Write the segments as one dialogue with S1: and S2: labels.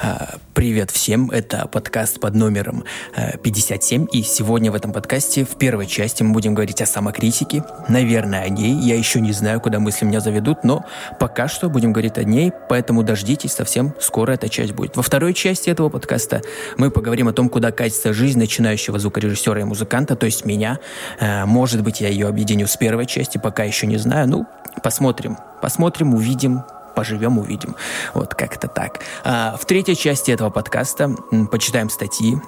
S1: А, привет всем, это подкаст под номером 57, и сегодня в этом подкасте в первой части мы будем говорить о самокритике. Наверное, о ней. Я еще не знаю, куда мысли меня заведут, но пока что будем говорить о ней, поэтому дождитесь, совсем скоро эта часть будет. Во второй части этого подкаста мы поговорим о том, куда катится жизнь начинающего звукорежиссера и музыканта, то есть меня. А, может быть, я ее объединю с первой части, пока еще не знаю. Ну, посмотрим. Посмотрим, увидим, поживем, увидим. Вот как-то так. А, в третьей части этого подкаста почитаем статьи.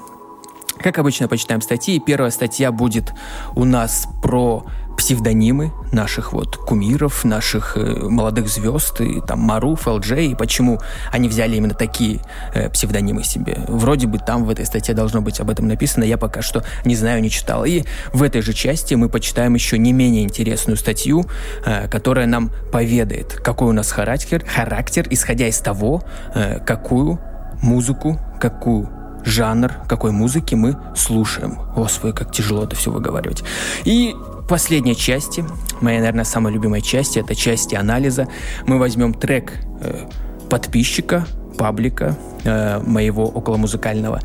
S1: Как обычно, почитаем статьи. Первая статья будет у нас про псевдонимы наших вот кумиров, наших э, молодых звезд, и там Маруф, ЛД, и почему они взяли именно такие э, псевдонимы себе. Вроде бы там в этой статье должно быть об этом написано, я пока что не знаю, не читал. И в этой же части мы почитаем еще не менее интересную статью, э, которая нам поведает, какой у нас характер, характер исходя из того, э, какую музыку, какую жанр, какой музыки мы слушаем. Господи, как тяжело это все выговаривать. И последней части, моя, наверное, самая любимая часть, это части анализа. Мы возьмем трек э, подписчика, паблика э, моего околомузыкального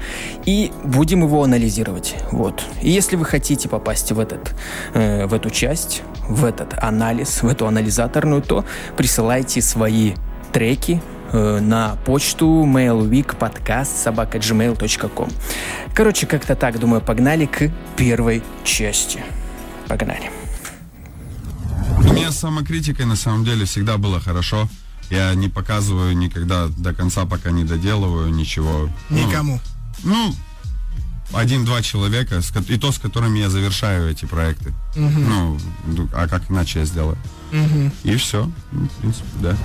S1: и будем его анализировать. Вот. И если вы хотите попасть в, этот, э, в эту часть, в этот анализ, в эту анализаторную, то присылайте свои треки э, на почту mailweekpodcast.gmail.com Короче, как-то так, думаю, погнали к первой части. Погнали.
S2: У меня с самокритикой на самом деле всегда было хорошо. Я не показываю никогда до конца, пока не доделываю ничего.
S3: Никому.
S2: Ну, ну один-два человека, и то, с которыми я завершаю эти проекты. Угу. Ну, а как иначе я сделаю? Угу. И все. Ну, в принципе, да.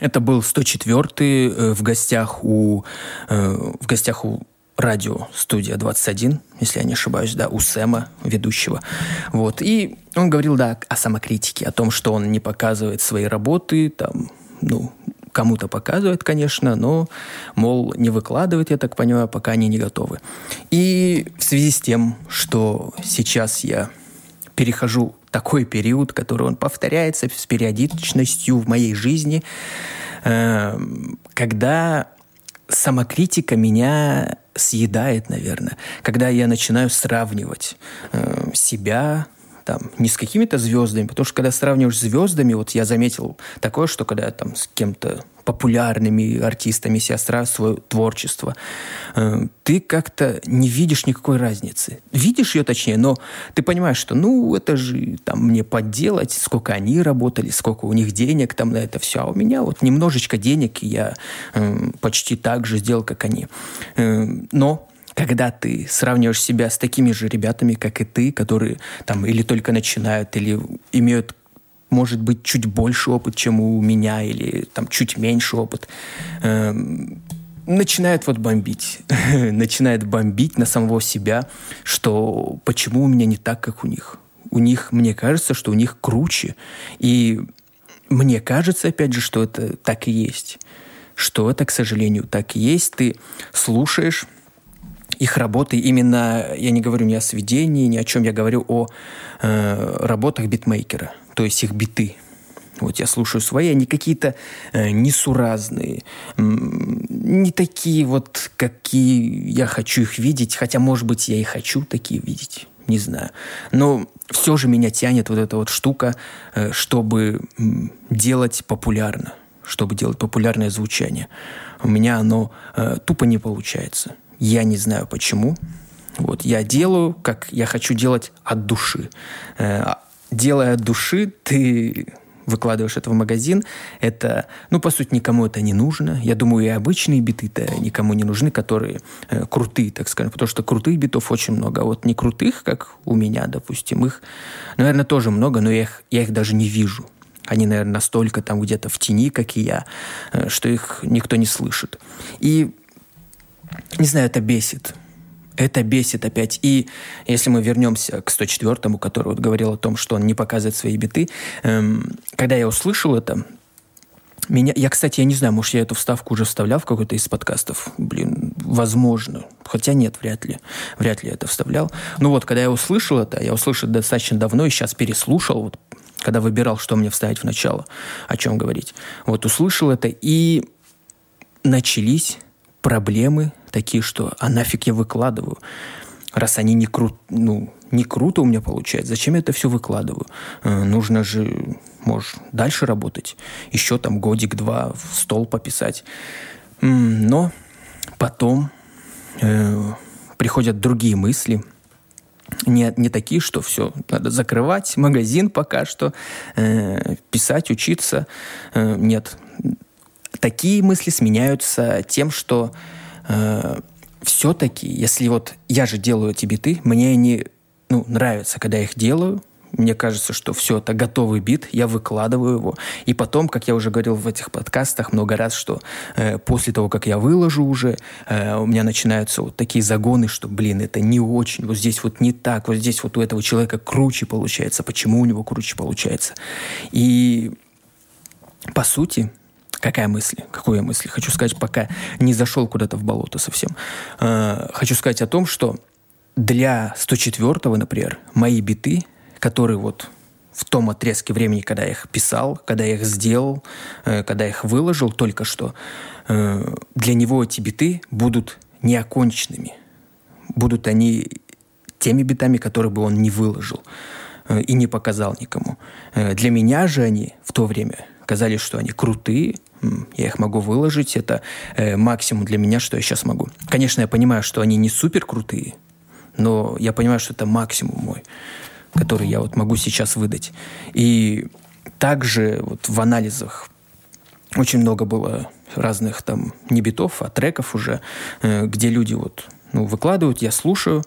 S1: Это был 104-й э, в гостях у э, в гостях у радио «Студия 21», если я не ошибаюсь, да, у Сэма, ведущего. Вот. И он говорил, да, о самокритике, о том, что он не показывает свои работы, там, ну, кому-то показывает, конечно, но, мол, не выкладывает, я так понимаю, пока они не готовы. И в связи с тем, что сейчас я перехожу такой период, который он повторяется с периодичностью в моей жизни, э, когда самокритика меня съедает, наверное, когда я начинаю сравнивать э, себя там, не с какими-то звездами, потому что когда сравниваешь с звездами, вот я заметил такое, что когда я там с кем-то популярными артистами себя сравниваю, свое творчество, э, ты как-то не видишь никакой разницы. Видишь ее точнее, но ты понимаешь, что ну это же там мне подделать, сколько они работали, сколько у них денег там на это все, а у меня вот немножечко денег, и я э, почти так же сделал, как они. Э, но когда ты сравниваешь себя с такими же ребятами, как и ты, которые там или только начинают, или имеют может быть, чуть больше опыт, чем у меня, или там чуть меньше опыт, э, начинает вот бомбить. начинает бомбить на самого себя, что почему у меня не так, как у них. У них, мне кажется, что у них круче. И мне кажется, опять же, что это так и есть. Что это, к сожалению, так и есть. Ты слушаешь их работы именно, я не говорю ни о сведении, ни о чем, я говорю о э, работах битмейкера, то есть их биты. Вот я слушаю свои, они какие-то э, несуразные, э, не такие вот, какие я хочу их видеть, хотя, может быть, я и хочу такие видеть, не знаю. Но все же меня тянет вот эта вот штука, э, чтобы делать популярно, чтобы делать популярное звучание. У меня оно э, тупо не получается. Я не знаю почему. Вот, я делаю, как я хочу делать от души. Э, а, делая от души, ты выкладываешь это в магазин, это, ну, по сути, никому это не нужно. Я думаю, и обычные биты-то никому не нужны, которые э, крутые, так скажем, потому что крутых битов очень много. А вот не крутых, как у меня, допустим, их, наверное, тоже много, но я их, я их даже не вижу. Они, наверное, настолько там где-то в тени, как и я, э, что их никто не слышит. И не знаю, это бесит. Это бесит опять. И если мы вернемся к 104-му, который вот говорил о том, что он не показывает свои биты, эм, когда я услышал это, меня, я, кстати, я не знаю, может, я эту вставку уже вставлял в какой-то из подкастов. Блин, возможно. Хотя нет, вряд ли. Вряд ли я это вставлял. Ну вот, когда я услышал это, я услышал достаточно давно и сейчас переслушал, вот, когда выбирал, что мне вставить в начало, о чем говорить. Вот услышал это, и начались проблемы такие, что а нафиг я выкладываю? Раз они не, кру... ну, не круто у меня получается, зачем я это все выкладываю? Э, нужно же, может, дальше работать. Еще там годик-два в стол пописать. Но потом э, приходят другие мысли – не, не такие, что все, надо закрывать магазин пока что, э, писать, учиться. Э, нет. Такие мысли сменяются тем, что э, все-таки, если вот я же делаю эти биты, мне они ну, нравятся, когда я их делаю, мне кажется, что все, это готовый бит, я выкладываю его. И потом, как я уже говорил в этих подкастах много раз, что э, после того, как я выложу уже, э, у меня начинаются вот такие загоны, что, блин, это не очень, вот здесь вот не так, вот здесь вот у этого человека круче получается, почему у него круче получается. И по сути, Какая мысль? Какую я мысль? Хочу сказать, пока не зашел куда-то в болото совсем. Э, хочу сказать о том, что для 104-го, например, мои биты который вот в том отрезке времени, когда я их писал, когда я их сделал, э, когда я их выложил только что, э, для него эти биты будут неоконченными. Будут они теми битами, которые бы он не выложил э, и не показал никому. Для меня же они в то время казались, что они крутые, я их могу выложить, это максимум для меня, что я сейчас могу. Конечно, я понимаю, что они не супер крутые, но я понимаю, что это максимум мой который я вот могу сейчас выдать. И также вот в анализах очень много было разных там не битов, а треков уже, э, где люди вот ну, выкладывают, я слушаю,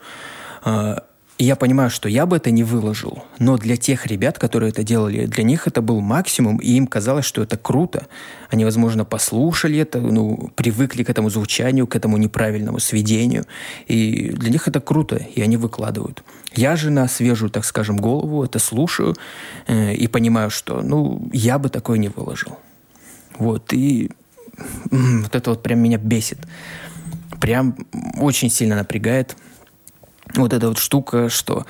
S1: а, и я понимаю, что я бы это не выложил. Но для тех ребят, которые это делали, для них это был максимум, и им казалось, что это круто. Они, возможно, послушали это, ну, привыкли к этому звучанию, к этому неправильному сведению. И для них это круто, и они выкладывают. Я же на свежую, так скажем, голову это слушаю э, и понимаю, что, ну, я бы такое не выложил. Вот, и вот это вот прям меня бесит. Прям очень сильно напрягает вот эта вот штука, что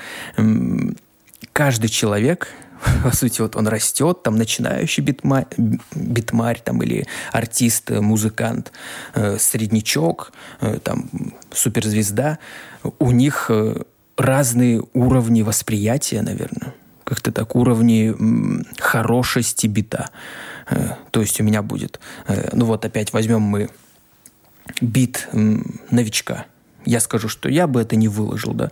S1: каждый человек, по сути, вот он растет, там начинающий битмарь, битмарь там, или артист, музыкант, э, среднячок, э, там, суперзвезда, у них э, разные уровни восприятия, наверное. Как-то так, уровни м, хорошести бита. Э, то есть у меня будет, э, ну вот опять возьмем мы бит м, новичка – я скажу, что я бы это не выложил, да,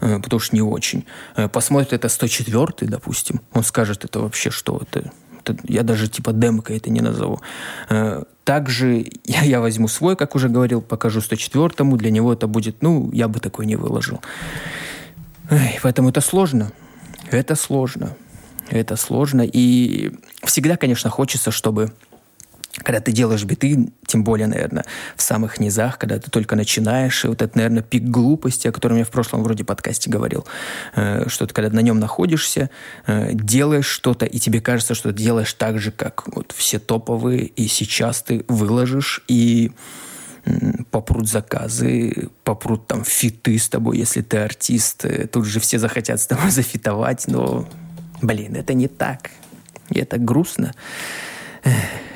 S1: э, потому что не очень. Э, посмотрит это 104 допустим, он скажет, это вообще что, это, это я даже типа демка это не назову. Э, также я, я возьму свой, как уже говорил, покажу 104-му, для него это будет, ну, я бы такой не выложил. Эй, поэтому это сложно. Это сложно. Это сложно. И всегда, конечно, хочется, чтобы когда ты делаешь биты, тем более, наверное, в самых низах, когда ты только начинаешь, и вот это, наверное, пик глупости, о котором я в прошлом вроде подкасте говорил, э, что ты когда на нем находишься, э, делаешь что-то, и тебе кажется, что ты делаешь так же, как вот все топовые, и сейчас ты выложишь, и попрут заказы, попрут там фиты с тобой, если ты артист, э, тут же все захотят с тобой зафитовать, но, блин, это не так, и это грустно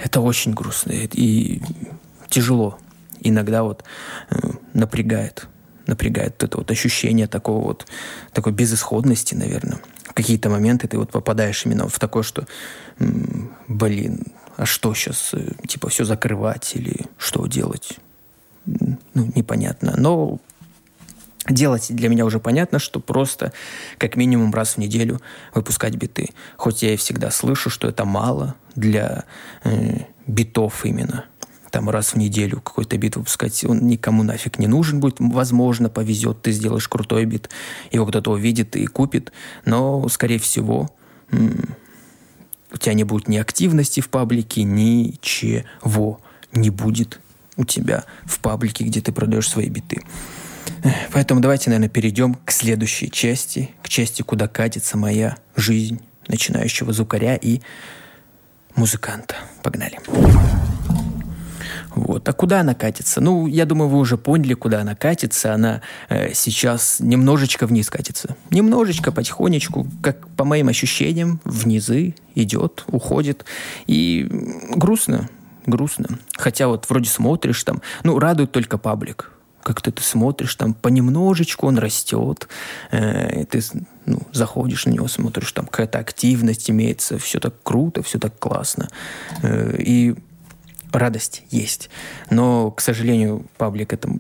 S1: это очень грустно и тяжело. Иногда вот э, напрягает, напрягает это вот ощущение такого вот, такой безысходности, наверное. В какие-то моменты ты вот попадаешь именно в такое, что, блин, а что сейчас, э, типа, все закрывать или что делать? Ну, непонятно. Но делать для меня уже понятно, что просто как минимум раз в неделю выпускать биты. Хоть я и всегда слышу, что это мало для э, битов именно. Там раз в неделю какой-то бит выпускать, он никому нафиг не нужен будет. Возможно, повезет, ты сделаешь крутой бит, его кто-то увидит и купит, но, скорее всего, у тебя не будет ни активности в паблике, ничего не будет у тебя в паблике, где ты продаешь свои биты. Поэтому давайте, наверное, перейдем к следующей части, к части, куда катится моя жизнь начинающего звукаря и музыканта. Погнали. Вот. А куда она катится? Ну, я думаю, вы уже поняли, куда она катится. Она э, сейчас немножечко вниз катится. Немножечко, потихонечку, как по моим ощущениям, внизы идет, уходит. И грустно грустно. Хотя вот вроде смотришь там, ну, радует только паблик. Как-то ты смотришь, там понемножечку он растет, э, ты ну, заходишь на него, смотришь, там какая-то активность имеется, все так круто, все так классно. Э, и радость есть. Но, к сожалению, паблик это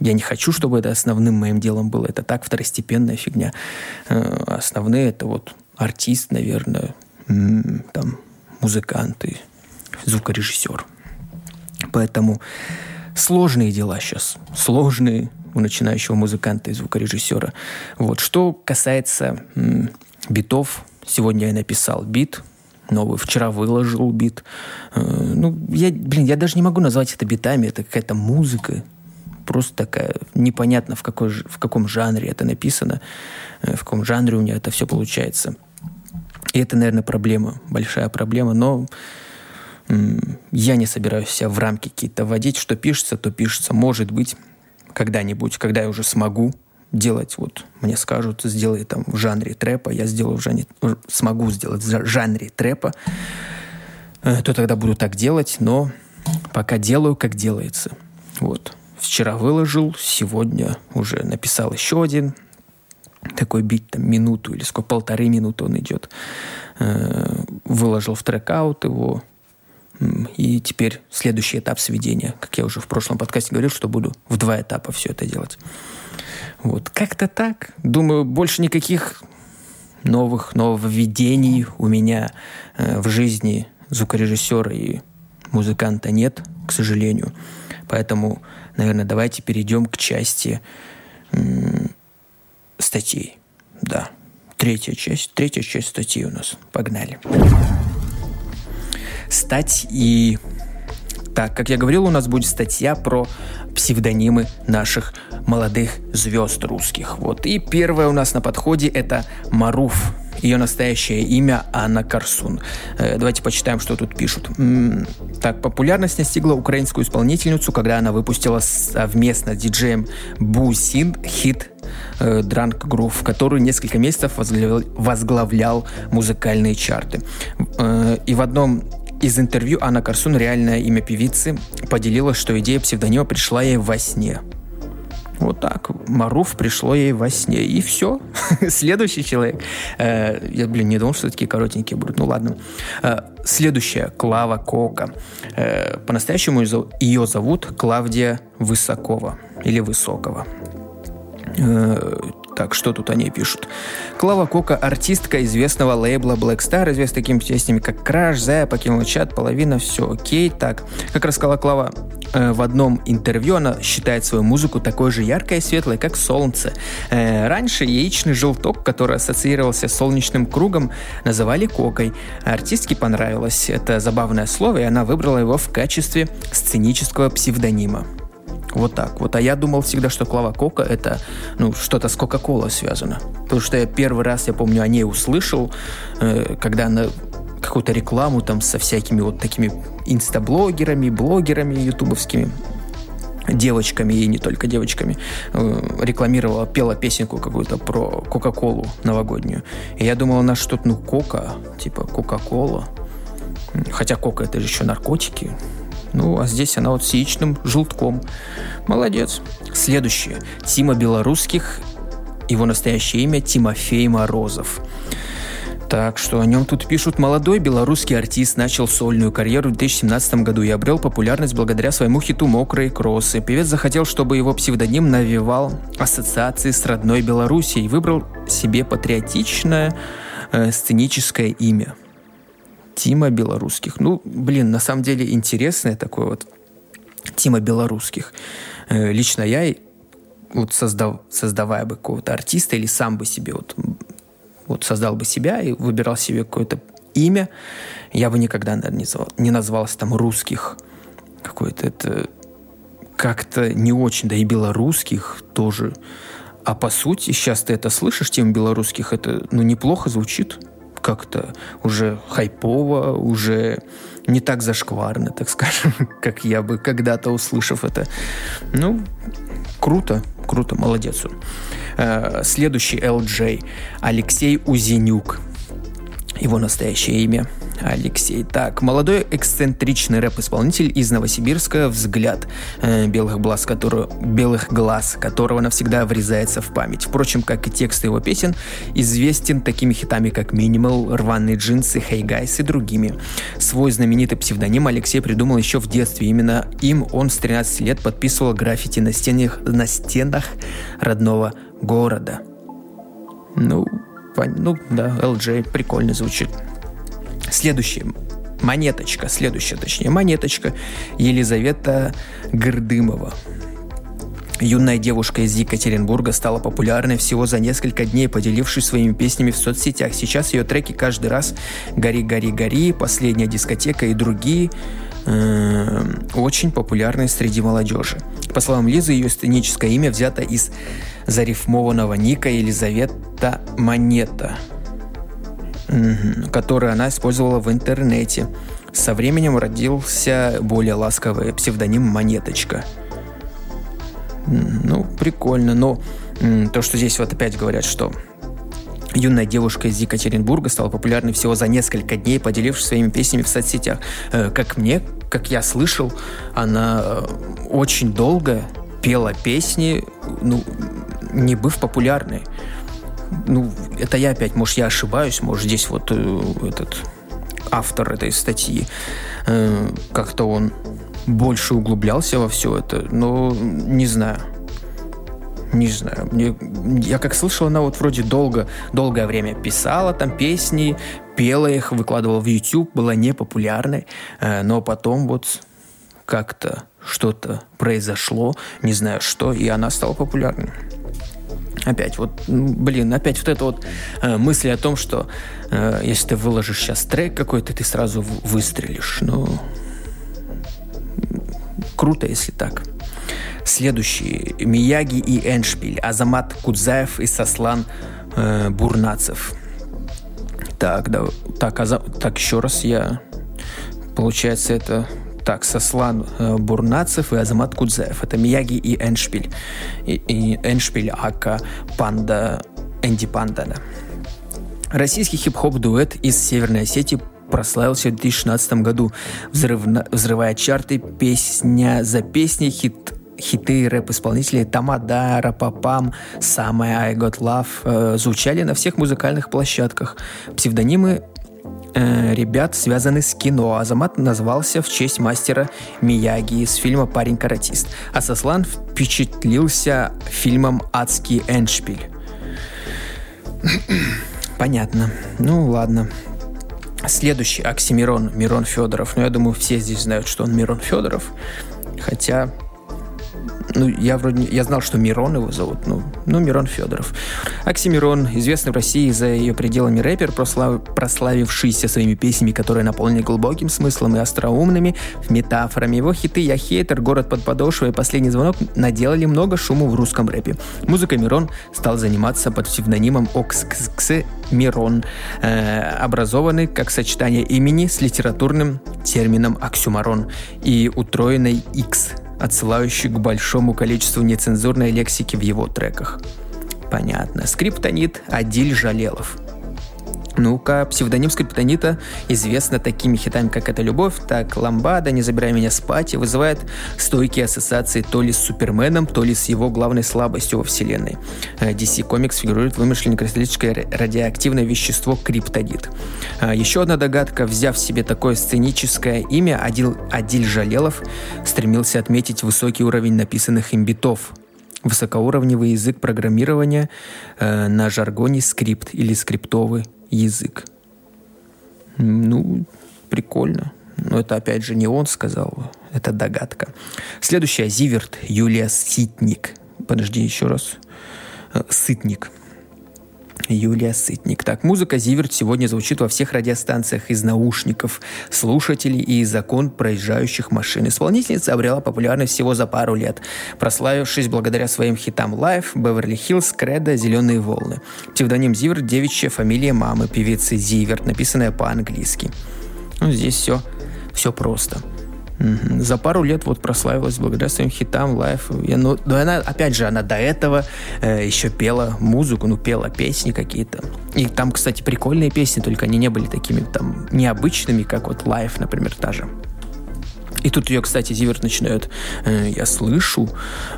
S1: я не хочу, чтобы это основным моим делом было. Это так второстепенная фигня. Э, основные это вот артист, наверное, там музыканты, звукорежиссер. Поэтому сложные дела сейчас. Сложные у начинающего музыканта и звукорежиссера. Вот. Что касается м, битов, сегодня я написал бит, новый. Вчера выложил бит. Э, ну, я, блин, я даже не могу назвать это битами. Это какая-то музыка. Просто такая непонятно, в, какой, в каком жанре это написано, э, в каком жанре у меня это все получается. И это, наверное, проблема, большая проблема. Но я не собираюсь себя в рамки какие-то вводить. Что пишется, то пишется. Может быть, когда-нибудь, когда я уже смогу делать, вот мне скажут, сделай там в жанре трэпа, я сделаю в жанре, смогу сделать в жанре трэпа, э, то тогда буду так делать, но пока делаю, как делается. Вот. Вчера выложил, сегодня уже написал еще один такой бит, там, минуту или сколько, полторы минуты он идет. Э, выложил в трекаут его, и теперь следующий этап сведения, как я уже в прошлом подкасте говорил, что буду в два этапа все это делать. Вот, как-то так. Думаю, больше никаких новых нововведений у меня э, в жизни звукорежиссера и музыканта нет, к сожалению. Поэтому, наверное, давайте перейдем к части м- статей. Да, третья часть, третья часть статьи у нас. Погнали стать. И так, как я говорил, у нас будет статья про псевдонимы наших молодых звезд русских. Вот. И первая у нас на подходе это Маруф. Ее настоящее имя Анна Карсун. Э, давайте почитаем, что тут пишут. Так, популярность настигла украинскую исполнительницу, когда она выпустила совместно с диджеем Бусин хит э, Drunk Groove, который несколько месяцев возглавлял, возглавлял музыкальные чарты. Э, и в одном из интервью Анна Карсун, реальное имя певицы, поделилась, что идея псевдонима пришла ей во сне. Вот так. Маруф пришло ей во сне. И все. Следующий человек. Э, я, блин, не думал, что такие коротенькие будут. Ну ладно. Э, следующая. Клава Кока. Э, по-настоящему ее зовут Клавдия Высокова. Или Высокова. Так, что тут они пишут? Клава Кока – артистка известного лейбла Black Star, известна такими песнями, как «Краш», «Зая», «Покинул чат», «Половина», «Все окей». Так, как рассказала Клава э, в одном интервью, она считает свою музыку такой же яркой и светлой, как солнце. Э, раньше яичный желток, который ассоциировался с солнечным кругом, называли кокой. Артистке понравилось это забавное слово, и она выбрала его в качестве сценического псевдонима. Вот так вот. А я думал всегда, что Клава Кока это ну, что-то с Кока-Колой связано. Потому что я первый раз, я помню, о ней услышал, э, когда она какую-то рекламу там со всякими вот такими инстаблогерами, блогерами ютубовскими девочками и не только девочками э, рекламировала, пела песенку какую-то про Кока-Колу новогоднюю. И я думал, она что-то, ну, Кока, типа Кока-Кола. Хотя Кока это же еще наркотики. Ну, а здесь она вот с яичным желтком. Молодец. Следующее. Тима Белорусских. Его настоящее имя Тимофей Морозов. Так что о нем тут пишут. Молодой белорусский артист начал сольную карьеру в 2017 году и обрел популярность благодаря своему хиту «Мокрые кроссы». Певец захотел, чтобы его псевдоним навевал ассоциации с родной Белоруссией и выбрал себе патриотичное э, сценическое имя – Тима Белорусских. Ну, блин, на самом деле интересное такое вот Тима Белорусских. Э, лично я вот создав, создавая бы какого-то артиста или сам бы себе вот, вот создал бы себя и выбирал себе какое-то имя, я бы никогда, наверное, не, звал, не назвался там русских. Какой-то это как-то не очень, да и белорусских тоже. А по сути, сейчас ты это слышишь, тем белорусских, это ну неплохо звучит как-то уже хайпово, уже не так зашкварно, так скажем, как я бы когда-то услышав это. Ну, круто, круто, молодец. Э, следующий LJ Алексей Узенюк. Его настоящее имя Алексей. Так, молодой эксцентричный рэп-исполнитель из Новосибирска «Взгляд» э, белых, глаз, который, белых глаз, которого навсегда врезается в память. Впрочем, как и тексты его песен, известен такими хитами, как «Минимал», «Рваные джинсы», «Hey Guys» и другими. Свой знаменитый псевдоним Алексей придумал еще в детстве. Именно им он с 13 лет подписывал граффити на стенах, на стенах родного города. Ну, ну да, LJ прикольно звучит. Следующее. Монеточка, следующая, точнее, монеточка Елизавета Гордымова. Юная девушка из Екатеринбурга стала популярной всего за несколько дней, поделившись своими песнями в соцсетях. Сейчас ее треки каждый раз «Гори, гори, гори», «Последняя дискотека» и другие э, очень популярны среди молодежи. По словам Лизы, ее сценическое имя взято из зарифмованного ника Елизавета Монета – который она использовала в интернете. Со временем родился более ласковый псевдоним «Монеточка». Ну, прикольно, но то, что здесь вот опять говорят, что Юная девушка из Екатеринбурга стала популярной всего за несколько дней, поделившись своими песнями в соцсетях. Э, как мне, как я слышал, она э, очень долго пела песни, ну, не быв популярной ну, это я опять, может, я ошибаюсь, может, здесь вот э, этот автор этой статьи, как-то он больше углублялся во все это, но не знаю. Не знаю. Мне, я как слышал, она вот вроде долго, долгое время писала там песни, пела их, выкладывала в YouTube, была непопулярной, э, но потом вот как-то что-то произошло, не знаю что, и она стала популярной. Опять вот, блин, опять вот эта вот э, мысль о том, что э, если ты выложишь сейчас трек какой-то, ты сразу выстрелишь. Ну, круто, если так. Следующий. Мияги и Эншпиль. Азамат Кудзаев и Сослан э, Бурнацев. Так, да, так, аза, так, еще раз я... Получается, это так, Сослан э, Бурнацев и Азамат Кудзаев. Это Мияги и Эншпиль. И, и Эншпиль Ака Панда Энди Панда. Да. Российский хип-хоп дуэт из Северной Осетии прославился в 2016 году, взрывно, взрывая чарты песня за песней, хит хиты рэп-исполнителей Тамада, Рапапам, Самая I Got Love э, звучали на всех музыкальных площадках. Псевдонимы э, ребят связаны с кино. Азамат назвался в честь мастера Мияги из фильма «Парень-каратист», а Сослан впечатлился фильмом «Адский Эншпиль». Понятно. Ну, ладно. Следующий Оксимирон, Мирон Федоров. Ну, я думаю, все здесь знают, что он Мирон Федоров. Хотя ну, я вроде я знал, что Мирон его зовут, ну, ну Мирон Федоров. Оксимирон, известный в России за ее пределами рэпер, прослав... прославившийся своими песнями, которые наполнены глубоким смыслом и остроумными метафорами. Его хиты «Я хейтер», «Город под подошвой» и «Последний звонок» наделали много шума в русском рэпе. Музыкой Мирон стал заниматься под псевдонимом Окскс Мирон, э, образованный как сочетание имени с литературным термином оксюмарон и утроенной X отсылающий к большому количеству нецензурной лексики в его треках. Понятно. Скриптонит Адиль Жалелов. Ну-ка, псевдоним скриптонита известно такими хитами, как «Это любовь», так «Ламбада», «Не забирай меня спать» и вызывает стойкие ассоциации то ли с Суперменом, то ли с его главной слабостью во вселенной. Э, DC Comics фигурирует вымышленное кристаллическое радиоактивное вещество криптонит. Э, еще одна догадка. Взяв себе такое сценическое имя, Адил, Адиль Жалелов стремился отметить высокий уровень написанных им битов, высокоуровневый язык программирования э, на жаргоне скрипт или скриптовый язык. Ну, прикольно. Но это, опять же, не он сказал, это догадка. Следующая, Зиверт, Юлия Ситник. Подожди еще раз. Э, Сытник. Юлия Сытник. Так, музыка Зиверт сегодня звучит во всех радиостанциях из наушников слушателей и из окон проезжающих машин. Исполнительница обрела популярность всего за пару лет, прославившись благодаря своим хитам «Life», «Беверли Хиллз», «Кредо», «Зеленые волны». Псевдоним Зиверт – девичья фамилия мамы певицы Зиверт, написанная по-английски. Ну, здесь все, все просто. За пару лет вот прославилась благодаря своим хитам, лайф. Я, ну, но она, опять же, она до этого э, еще пела музыку, ну, пела песни какие-то. И там, кстати, прикольные песни, только они не были такими там необычными, как вот лайф, например, та же. И тут ее, кстати, Зиверт начинают, э, я слышу,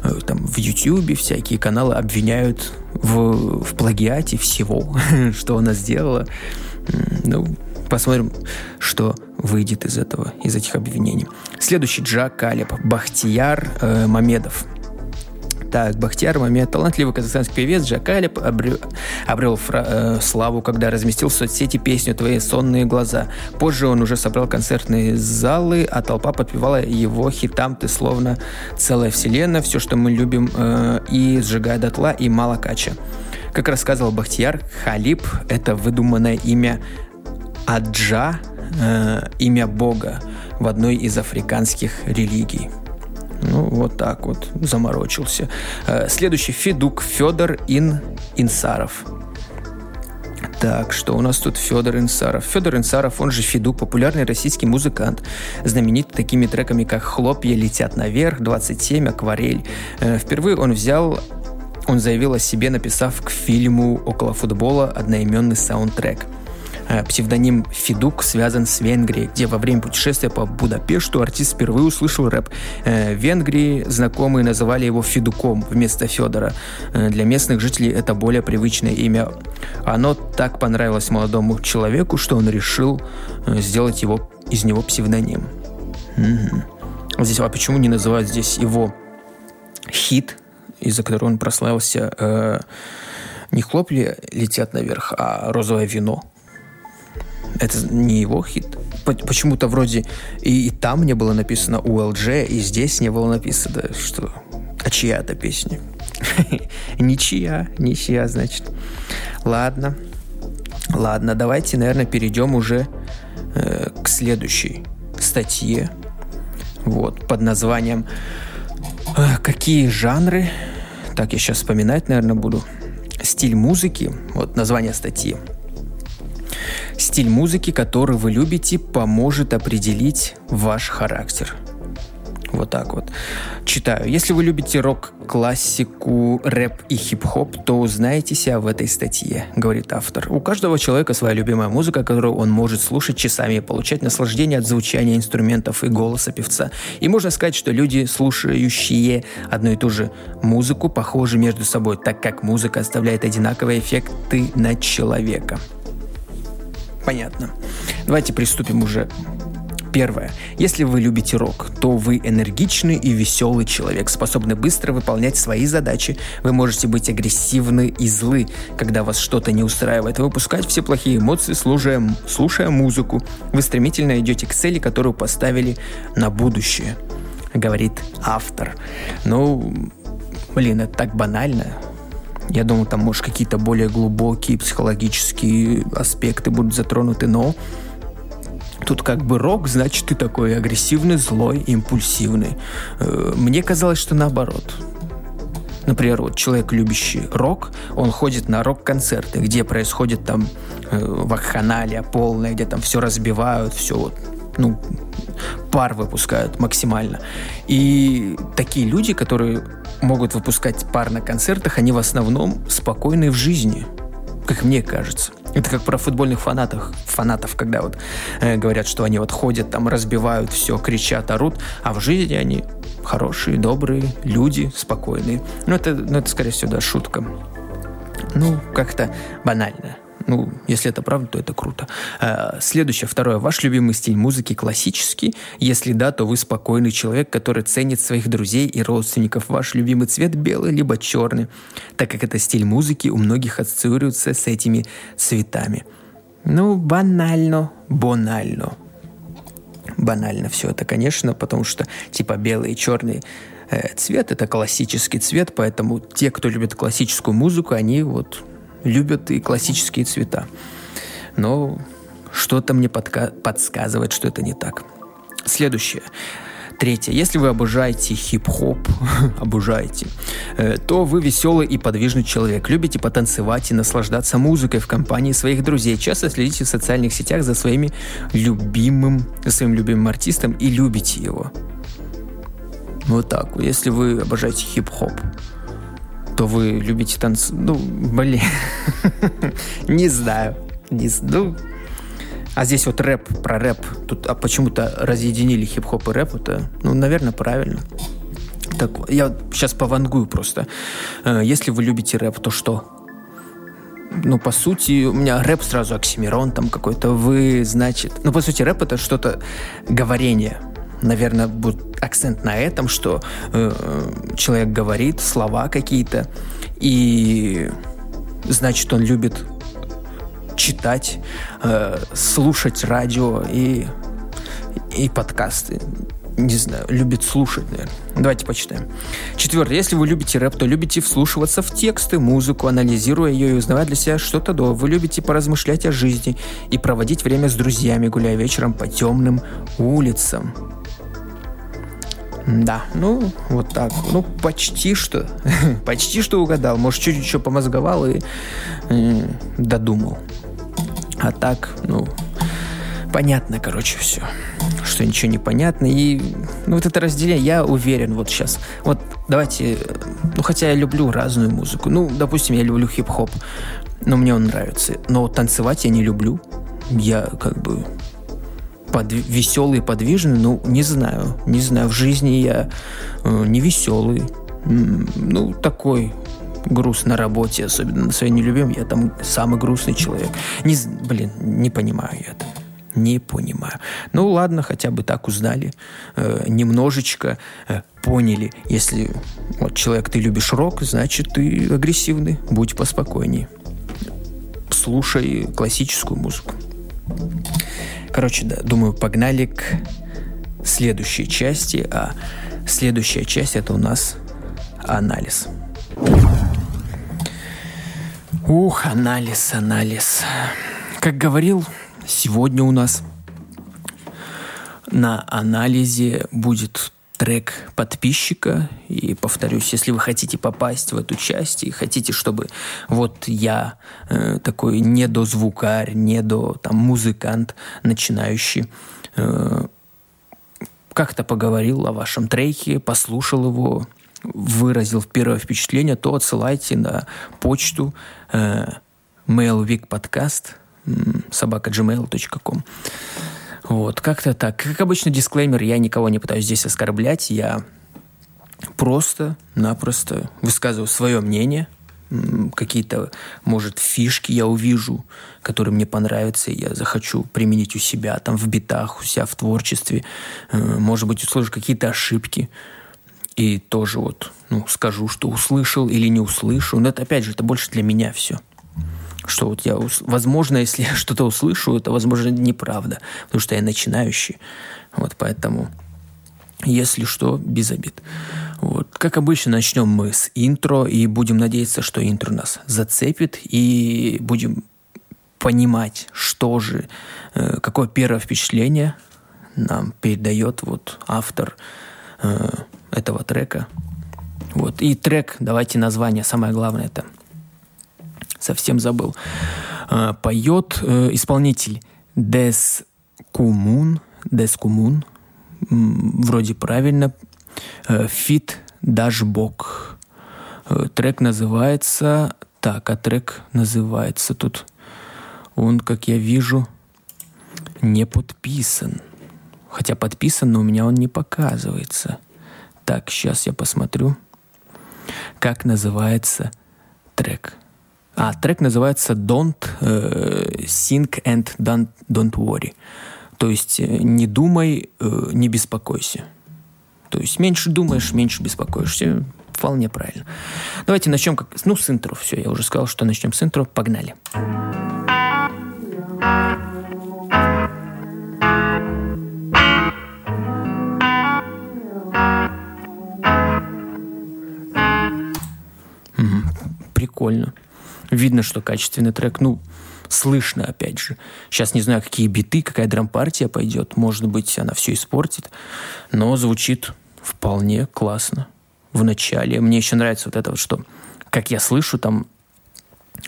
S1: э, там в Ютьюбе всякие каналы обвиняют в, в плагиате всего, что она сделала. Ну, посмотрим, что выйдет из этого, из этих обвинений. Следующий Джак Калеб, Бахтияр э, Мамедов. Так, Бахтияр Мамед, талантливый казахстанский певец Джак Алип обрел, обрел фра, э, славу, когда разместил в соцсети песню «Твои сонные глаза». Позже он уже собрал концертные залы, а толпа подпевала его хитам «Ты словно целая вселенная», «Все, что мы любим» э, и «Сжигая дотла» и «Мало кача». Как рассказывал Бахтияр, Халип – это выдуманное имя Аджа, э, имя Бога в одной из африканских религий. Ну, вот так вот заморочился. Э, следующий Федук Федор Ин Инсаров. Так, что у нас тут Федор Инсаров? Федор Инсаров, он же Федук, популярный российский музыкант, знаменит такими треками, как «Хлопья летят наверх», «27», «Акварель». Э, впервые он взял он заявил о себе, написав к фильму «Около футбола» одноименный саундтрек – псевдоним Фидук связан с Венгрией, где во время путешествия по Будапешту артист впервые услышал рэп. Э, в Венгрии знакомые называли его Фидуком вместо Федора. Э, для местных жителей это более привычное имя. Оно так понравилось молодому человеку, что он решил сделать его, из него псевдоним. Угу. Здесь, а почему не называют здесь его хит, из-за которого он прославился, э, не хлопли летят наверх, а розовое вино? Это не его хит. Почему-то вроде и, и там не было написано ULG, и здесь не было написано, что а чья это песня. Ничья, ничья, значит. Ладно. Ладно, давайте, наверное, перейдем уже э, к следующей статье. Вот, под названием э, «Какие жанры?» Так, я сейчас вспоминать, наверное, буду. Стиль музыки. Вот название статьи. Стиль музыки, который вы любите, поможет определить ваш характер. Вот так вот. Читаю. Если вы любите рок, классику, рэп и хип-хоп, то узнаете себя в этой статье, говорит автор. У каждого человека своя любимая музыка, которую он может слушать часами и получать наслаждение от звучания инструментов и голоса певца. И можно сказать, что люди, слушающие одну и ту же музыку, похожи между собой, так как музыка оставляет одинаковые эффекты на человека. Понятно. Давайте приступим уже. Первое. Если вы любите рок, то вы энергичный и веселый человек, способный быстро выполнять свои задачи. Вы можете быть агрессивны и злы, когда вас что-то не устраивает. Выпускать все плохие эмоции, слушая, слушая музыку. Вы стремительно идете к цели, которую поставили на будущее, говорит автор. Ну, блин, это так банально. Я думал, там, может, какие-то более глубокие психологические аспекты будут затронуты, но Тут как бы рок, значит, ты такой агрессивный, злой, импульсивный. Э, мне казалось, что наоборот. Например, вот человек, любящий рок, он ходит на рок-концерты, где происходит там э, вакханалия полная, где там все разбивают, все вот, ну, пар выпускают максимально. И такие люди, которые могут выпускать пар на концертах, они в основном спокойные в жизни, как мне кажется. Это как про футбольных фанатов, фанатов, когда вот э, говорят, что они вот ходят там, разбивают все, кричат, орут, а в жизни они хорошие, добрые люди, спокойные. Ну это, ну, это скорее всего, да, шутка. Ну, как-то банально. Ну, если это правда, то это круто. А, следующее, второе. Ваш любимый стиль музыки классический? Если да, то вы спокойный человек, который ценит своих друзей и родственников. Ваш любимый цвет белый либо черный, так как это стиль музыки у многих ассоциируется с этими цветами. Ну, банально, банально. Банально все это, конечно, потому что типа белый и черный э, цвет это классический цвет, поэтому те, кто любит классическую музыку, они вот любят и классические цвета. Но что-то мне подка- подсказывает, что это не так. Следующее. Третье. Если вы обожаете хип-хоп, обожаете, э, то вы веселый и подвижный человек. Любите потанцевать и наслаждаться музыкой в компании своих друзей. Часто следите в социальных сетях за своими любимым, своим любимым артистом и любите его. Вот так. Если вы обожаете хип-хоп, то вы любите танц... Ну, блин. Не знаю. Не... Ну, а здесь вот рэп про рэп. Тут а почему-то разъединили хип-хоп и рэп. Это, ну, наверное, правильно. Так, я сейчас повангую просто. Э, если вы любите рэп, то что? Ну, по сути, у меня рэп сразу оксимирон там какой-то. Вы, значит... Ну, по сути, рэп — это что-то говорение наверное, будет акцент на этом, что э, человек говорит слова какие-то, и значит, он любит читать, э, слушать радио и, и подкасты. Не знаю, любит слушать, наверное. Давайте почитаем. Четвертое. Если вы любите рэп, то любите вслушиваться в тексты, музыку, анализируя ее и узнавать для себя что-то до. Вы любите поразмышлять о жизни и проводить время с друзьями, гуляя вечером по темным улицам. Да, ну, вот так. Ну, почти что. почти что угадал. Может, чуть-чуть еще помозговал и э, додумал. А так, ну, понятно, короче, все. Что ничего не понятно. И ну, вот это разделение, я уверен, вот сейчас. Вот давайте, ну, хотя я люблю разную музыку. Ну, допустим, я люблю хип-хоп, но мне он нравится. Но танцевать я не люблю. Я как бы под, веселый, подвижный, ну, не знаю. Не знаю, в жизни я э, не веселый. Ну, такой груз на работе, особенно на своей нелюбимой, я там самый грустный человек. Не, блин, не понимаю я это. Не понимаю. Ну ладно, хотя бы так узнали. Э, немножечко э, поняли. Если вот человек, ты любишь рок, значит ты агрессивный. Будь поспокойнее. Слушай классическую музыку. Короче, да, думаю, погнали к следующей части, а следующая часть это у нас анализ. Ух, анализ, анализ. Как говорил, сегодня у нас на анализе будет трек подписчика. И повторюсь, если вы хотите попасть в эту часть и хотите, чтобы вот я э, такой недозвукарь, недо там музыкант начинающий, э, как-то поговорил о вашем треке, послушал его, выразил первое впечатление, то отсылайте на почту э, mailweekpodcast собака gmail.com. Вот, как-то так. Как обычно, дисклеймер, я никого не пытаюсь здесь оскорблять, я просто-напросто высказываю свое мнение, какие-то, может, фишки я увижу, которые мне понравятся, и я захочу применить у себя, там, в битах, у себя в творчестве. Э, может быть, услышу какие-то ошибки, и тоже вот, ну, скажу, что услышал или не услышу. Но это, опять же, это больше для меня все что вот я, возможно, если я что-то услышу, это, возможно, неправда, потому что я начинающий. Вот поэтому, если что, без обид. Вот. Как обычно, начнем мы с интро, и будем надеяться, что интро нас зацепит, и будем понимать, что же, э, какое первое впечатление нам передает вот автор э, этого трека. Вот. И трек, давайте название, самое главное, это совсем забыл. А, поет э, исполнитель Дес Кумун, Дес Кумун, вроде правильно, э, Фит Дашбок. Э, трек называется... Так, а трек называется тут... Он, как я вижу, не подписан. Хотя подписан, но у меня он не показывается. Так, сейчас я посмотрю, как называется трек. А трек называется Don't э, Think and Don't, don't Worry. То есть э, не думай, э, не беспокойся. То есть меньше думаешь, меньше беспокоишься. Вполне правильно. Давайте начнем как... Ну, с интро. Все, я уже сказал, что начнем с интро. Погнали. Прикольно. Видно, что качественный трек. Ну, слышно, опять же. Сейчас не знаю, какие биты, какая драм-партия пойдет. Может быть, она все испортит. Но звучит вполне классно в начале. Мне еще нравится вот это вот, что, как я слышу, там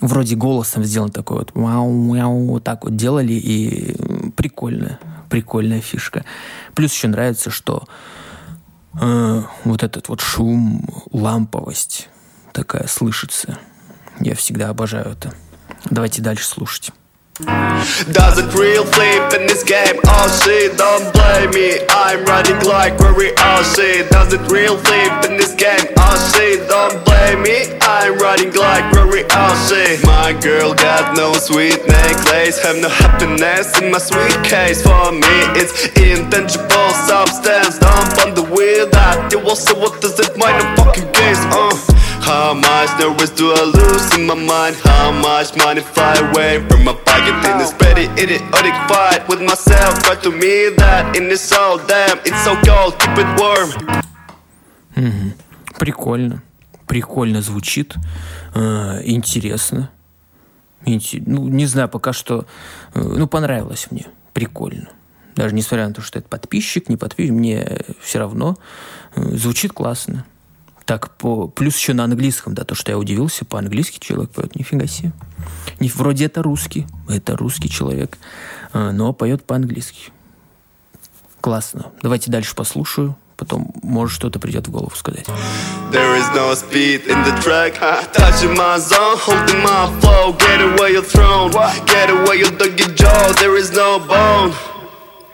S1: вроде голосом сделан такой вот мяу, мяу, вот так вот делали, и прикольная, прикольная фишка. Плюс еще нравится, что э, вот этот вот шум, ламповость такая слышится. Я всегда обожаю это. Давайте дальше слушать. Does it real flip in this game? Oh shit, don't blame me I'm riding like very oh shit Does it real flip in this game? Oh shit, don't blame me I'm riding like very oh shit My girl got no sweet necklace Have no happiness in my sweet case For me it's intangible substance Don't on the wheel that you will see what does it mind a fucking case uh How much nervous do lose in my mind? How much money fly away from my pocket in this petty idiotic fight with myself? Try to me that in this soul, damn, it's so cold, keep it warm. Угу. Прикольно. Прикольно звучит. Э, интересно. Ну, не знаю, пока что... Э, ну, понравилось мне. Прикольно. Даже несмотря на то, что это подписчик, не подписчик, мне все равно. Э, звучит классно так по... Плюс еще на английском, да, то, что я удивился, по-английски человек поет, нифига себе. Не, вроде это русский, это русский человек, а, но поет по-английски. Классно. Давайте дальше послушаю. Потом, может, что-то придет в голову сказать.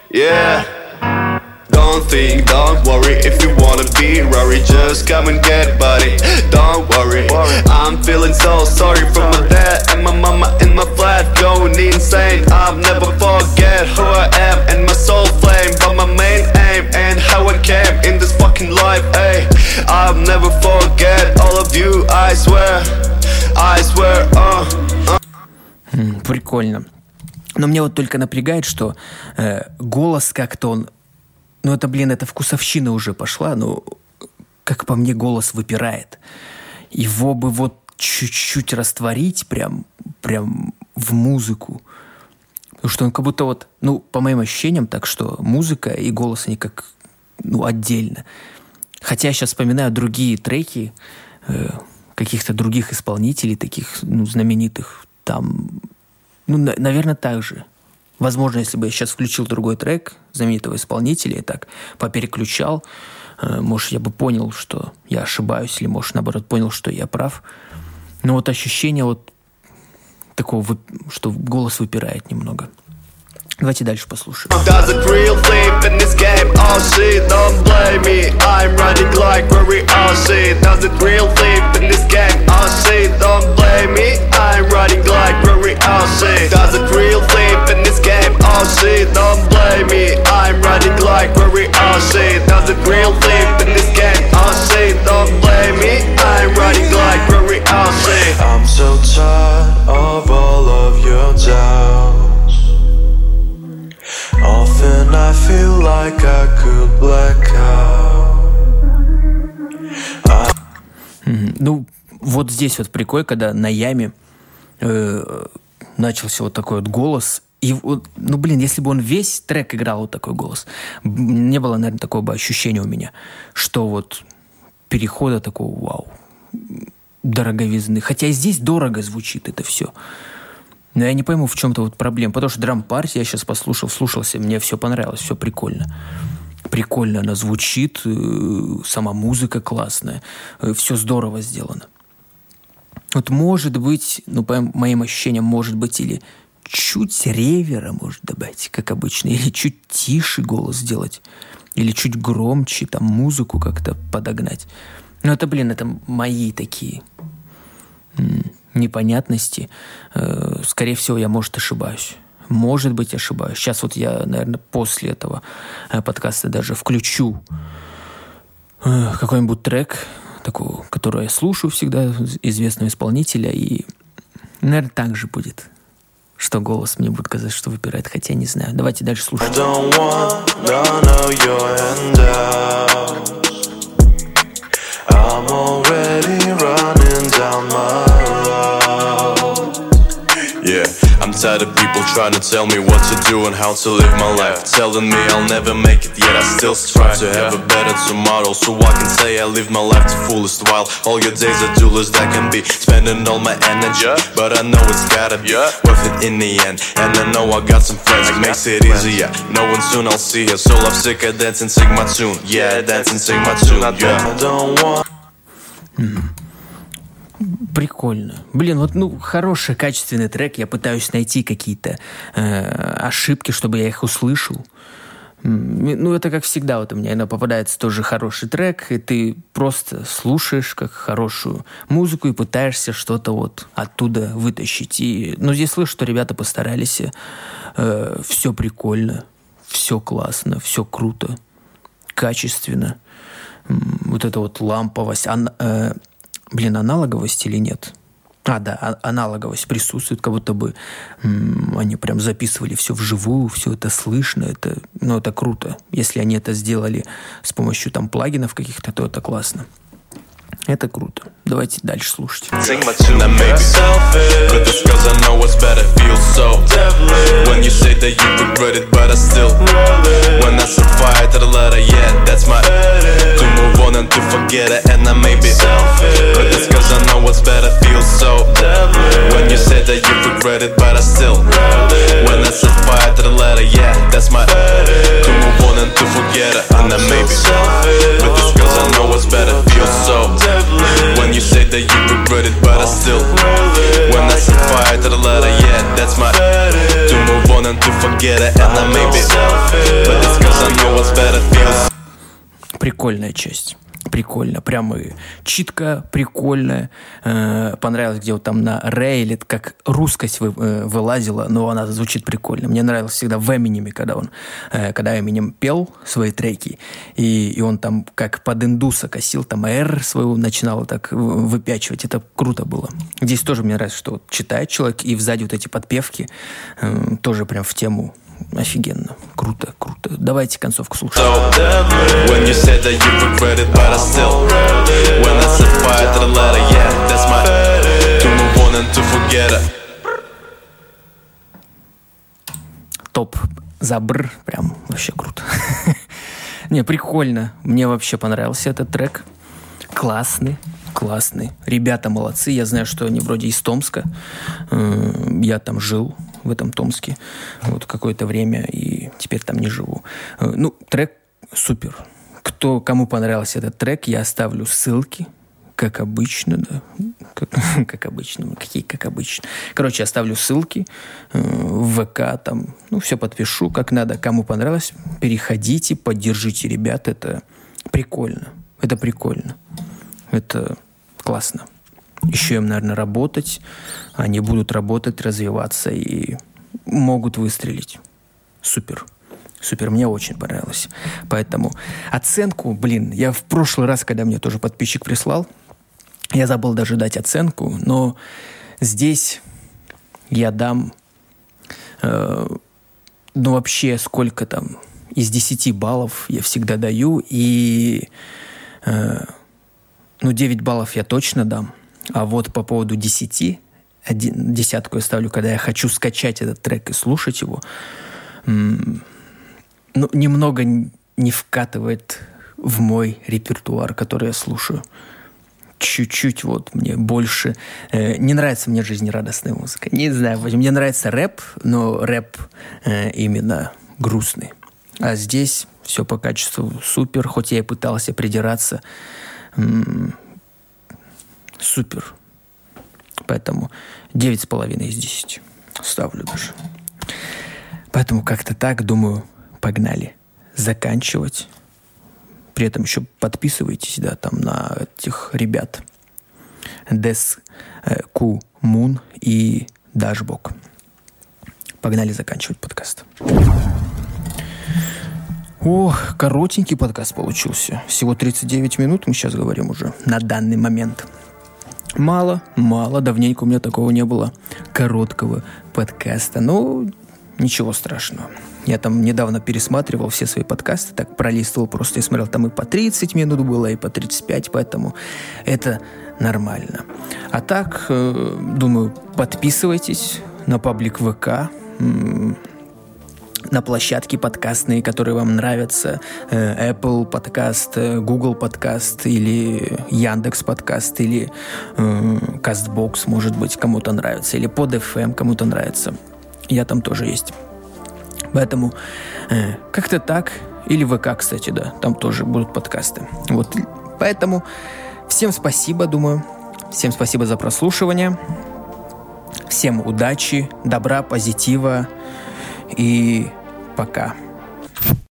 S1: Yeah Don't think, don't worry if you wanna be Rory Just come and get buddy, don't worry I'm feeling so sorry for my dad and my mama in my flat Going insane, I'll never forget who I am And my soul flame, but my main aim And how I came in this fucking life, ayy I'll never forget all of you, I swear I swear, uh, uh. Прикольно. Но мне вот только напрягает, что э, голос как-то он ну, это, блин, это вкусовщина уже пошла, но, как по мне, голос выпирает. Его бы вот чуть-чуть растворить прям, прям в музыку. Потому что он как будто вот, ну, по моим ощущениям, так что музыка и голос, они как, ну, отдельно. Хотя я сейчас вспоминаю другие треки э, каких-то других исполнителей, таких, ну, знаменитых, там, ну, на, наверное, так же. Возможно, если бы я сейчас включил другой трек знаменитого исполнителя и так попереключал, э, может, я бы понял, что я ошибаюсь, или, может, наоборот, понял, что я прав. Но вот ощущение вот такого, что голос выпирает немного. Давайте дальше послушаем. Does здесь вот прикольно, когда на яме э, начался вот такой вот голос. И вот, ну, блин, если бы он весь трек играл вот такой голос, не было, наверное, такого бы ощущения у меня, что вот перехода такого, вау, дороговизны. Хотя здесь дорого звучит это все. Но я не пойму, в чем-то вот проблема. Потому что драм-партия я сейчас послушал, слушался, мне все понравилось, все прикольно. Прикольно она звучит, э, сама музыка классная, э, все здорово сделано. Вот может быть, ну, по моим ощущениям, может быть, или чуть ревера может добавить, как обычно, или чуть тише голос сделать, или чуть громче, там, музыку как-то подогнать. Ну, это, блин, это мои такие непонятности. Э, скорее всего, я, может, ошибаюсь. Может быть, ошибаюсь. Сейчас вот я, наверное, после этого э, подкаста даже включу э, какой-нибудь трек, такой, который я слушаю всегда, известного исполнителя, и, наверное, так же будет что голос мне будет казать, что выпирает, хотя не знаю. Давайте дальше слушать. I'm already running down my
S3: tell me what to do and how to live my life. Telling me I'll never make it, yet I still strive to have a better tomorrow. So I can say I live my life to fullest while all your days are dooless that can be spending all my energy. But I know it's gotta be worth it in the end. And I know I got some friends, it makes it easier. Knowing soon I'll see her. So I'm sick of dancing, sing my tune. Yeah, dancing, sing my tune. Yeah, I don't want. Mm-hmm.
S1: Прикольно. Блин, вот ну хороший, качественный трек. Я пытаюсь найти какие-то э, ошибки, чтобы я их услышал. Ну, это как всегда, вот у меня иногда попадается тоже хороший трек, и ты просто слушаешь как хорошую музыку и пытаешься что-то вот оттуда вытащить. И, ну, здесь слышу, что ребята постарались, э, все прикольно, все классно, все круто, качественно. Вот эта вот ламповость, ан, э, блин, аналоговость или нет? А, да, а, аналоговость присутствует, как будто бы м, они прям записывали все вживую, все это слышно, это, ну, это круто. Если они это сделали с помощью там плагинов каких-то, то это классно. Это круто. Давайте дальше слушать.
S3: Better feels so devilish When you say that you regret it, but I still When I set fire to the letter, yeah, that's my To move on and to forget it, and I may be selfish But this cause I know what's better feels so devilish When you say that you regret it, but I still When I set fire to the letter, yeah, that's my To move on and to forget it, and I may be But this cause I know what's better feels so when you say that you regret it, but I still When I set fire to the letter, yeah, that's my To move on and to forget it, and I may be But it's cause I know what's better feels
S1: Прикольная часть. Прикольно, прямо и читка прикольная. Э, понравилось, где вот там на рейле, как русскость вы, э, вылазила, но она звучит прикольно. Мне нравилось всегда в Эминеме, когда он, э, когда Эминем пел свои треки, и, и он там как под индуса косил, там R свою начинал так выпячивать. Это круто было. Здесь тоже мне нравится, что вот читает человек, и сзади вот эти подпевки э, тоже прям в тему Офигенно. Круто, круто. Давайте концовку слушать.
S3: it
S1: Топ забр. Прям вообще круто. Не, прикольно. Мне вообще понравился этот трек. Классный. Классный. Ребята молодцы. Я знаю, что они вроде из Томска. Э, Я там жил в этом Томске вот какое-то время и теперь там не живу. Э, Ну, трек супер. Кто, кому понравился этот трек, я оставлю ссылки, как обычно, да. Как, как обычно. Ну, Какие как обычно. Короче, оставлю ссылки э, в ВК, там, ну, все подпишу, как надо. Кому понравилось, переходите, поддержите ребят. Это прикольно. Это прикольно. Это классно. Еще им, наверное, работать. Они будут работать, развиваться и могут выстрелить. Супер. Супер, мне очень понравилось. Поэтому оценку, блин, я в прошлый раз, когда мне тоже подписчик прислал, я забыл даже дать оценку, но здесь я дам, э, ну, вообще, сколько там, из 10 баллов я всегда даю, и, э, ну, 9 баллов я точно дам, а вот по поводу 10, один, десятку я ставлю, когда я хочу скачать этот трек и слушать его, ну, немного не вкатывает в мой репертуар, который я слушаю. Чуть-чуть вот мне больше... э, не нравится мне жизнерадостная музыка. Не знаю, мне нравится рэп, но рэп э, именно грустный. А здесь все по качеству супер, хоть я и пытался придираться. М, супер. Поэтому 9,5 из 10 ставлю даже. Поэтому как-то так, думаю, погнали заканчивать. При этом еще подписывайтесь, да, там на этих ребят. Дес э, Ку Мун и Дашбок. Погнали заканчивать подкаст. Ох, коротенький подкаст получился. Всего 39 минут мы сейчас говорим уже на данный момент. Мало, мало, давненько у меня такого не было короткого подкаста. Ну, ничего страшного. Я там недавно пересматривал все свои подкасты, так пролистывал просто и смотрел, там и по 30 минут было, и по 35, поэтому это нормально. А так, э, думаю, подписывайтесь на паблик ВК, на площадки подкастные, которые вам нравятся. Э, Apple подкаст, э, Google подкаст или Яндекс подкаст или Castbox, может быть, кому-то нравится. Или под FM кому-то нравится. Я там тоже есть. Поэтому как-то так. Или ВК, кстати, да. Там тоже будут подкасты. Вот. Поэтому всем спасибо, думаю. Всем спасибо за прослушивание. Всем удачи, добра, позитива и пока.